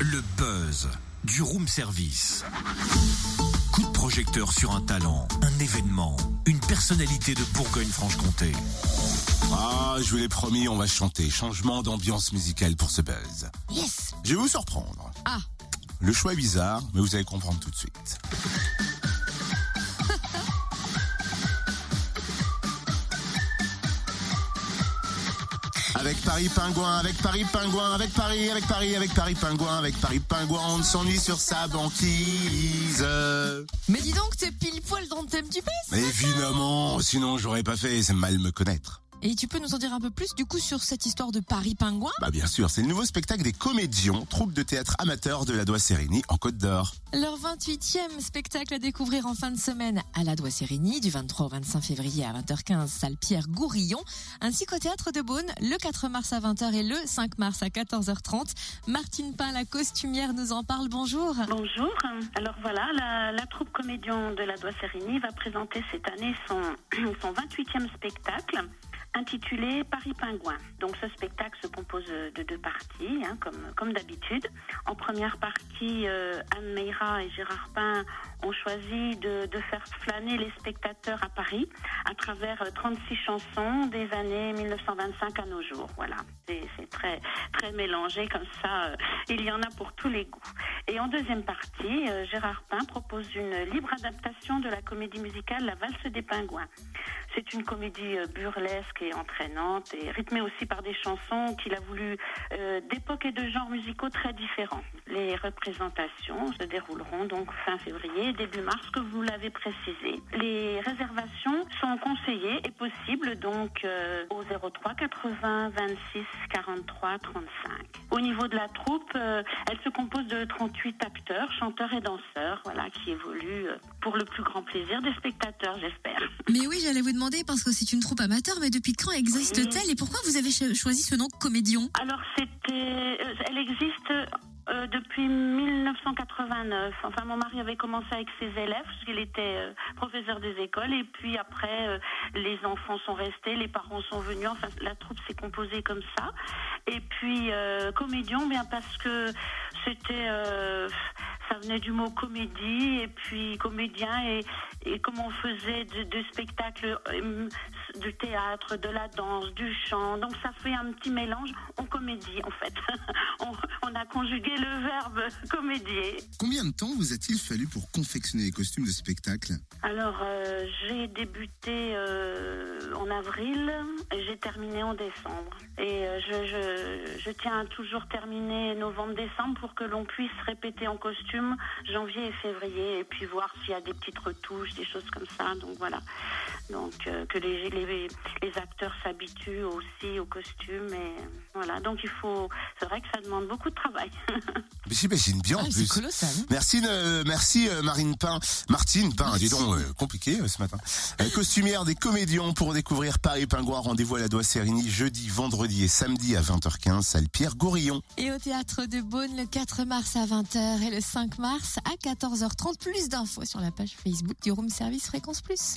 Le buzz du room service. Coup de projecteur sur un talent, un événement, une personnalité de Bourgogne-Franche-Comté. Ah, je vous l'ai promis, on va chanter. Changement d'ambiance musicale pour ce buzz. Yes Je vais vous surprendre. Ah Le choix est bizarre, mais vous allez comprendre tout de suite. Avec Paris Pingouin, avec Paris Pingouin, avec Paris, avec Paris, avec Paris Pingouin, avec Paris Pingouin, on s'ennuie sur sa banquise. Mais dis donc, t'es pile poil dans le thème du Mais évidemment, sinon j'aurais pas fait, c'est mal me connaître. Et tu peux nous en dire un peu plus du coup sur cette histoire de Paris Pingouin Bah bien sûr, c'est le nouveau spectacle des Comédions, troupe de théâtre amateur de la Doigt-Sérigny en Côte d'Or. Leur 28e spectacle à découvrir en fin de semaine à la Doigt-Sérigny du 23 au 25 février à 20h15 salle Pierre Gourillon ainsi qu'au théâtre de Beaune le 4 mars à 20h et le 5 mars à 14h30. Martine Pain, la costumière, nous en parle. Bonjour. Bonjour. Alors voilà, la, la troupe comédion de la Doigt-Sérigny va présenter cette année son, son 28e spectacle intitulé Paris Pingouin. Donc ce spectacle se compose de deux parties, hein, comme, comme d'habitude. En première partie, euh, Anne Meira et Gérard Pain ont choisi de, de, faire flâner les spectateurs à Paris à travers 36 chansons des années 1925 à nos jours. Voilà, c'est très très mélangé comme ça. Euh, il y en a pour tous les goûts. Et en deuxième partie, euh, Gérard Pain propose une libre adaptation de la comédie musicale La valse des pingouins. C'est une comédie burlesque et entraînante et rythmée aussi par des chansons qu'il a voulu euh, d'époque et de genres musicaux très différents. Les représentations se dérouleront donc fin février, début mars, que vous l'avez précisé. Les réservations sont conseillées et possibles donc euh, au 03 80 26 43 35. Au niveau de la troupe, euh, elle se compose de 38 acteurs, chanteurs et danseurs, voilà, qui évoluent pour le plus grand plaisir des spectateurs, j'espère. Mais oui, j'allais vous demander parce que c'est une troupe amateur, mais depuis quand existe-t-elle et pourquoi vous avez choisi ce nom Comédion? Alors c'était, elle existe euh, depuis 1989. Enfin, mon mari avait commencé avec ses élèves, parce qu'il était euh, professeur des écoles, et puis après, euh, les enfants sont restés, les parents sont venus. Enfin, la troupe s'est composée comme ça. Et puis, comédion, bien parce que c'était ça venait du mot comédie et puis comédien et, et comme on faisait de, de spectacles de théâtre, de la danse, du chant, donc ça fait un petit mélange en comédie en fait. on, on, a conjugué le verbe comédier. Combien de temps vous a-t-il fallu pour confectionner les costumes de spectacle? Alors euh, j'ai débuté euh, en avril et j'ai terminé en décembre. Et euh, je, je, je tiens à toujours terminer novembre-décembre pour que l'on puisse répéter en costume janvier et février et puis voir s'il y a des petites retouches, des choses comme ça. Donc voilà. Donc euh, que les, les, les acteurs s'habituent aussi aux costumes et voilà. Donc il faut, c'est vrai que ça demande beaucoup de travail. Mais j'imagine bien ah, en plus. Colossal. Merci, euh, merci euh, Marine Pain, Martine Pain, dis donc euh, compliqué ce matin. costumière des comédiens pour découvrir Paris Pingouin. Rendez-vous à la Doigt-Sérigny jeudi, vendredi et samedi à 20h15, salle Pierre Gourillon. Et au théâtre de Beaune le 4 mars à 20h et le 5 mars à 14h30. Plus d'infos sur la page Facebook du Room Service Fréquence Plus.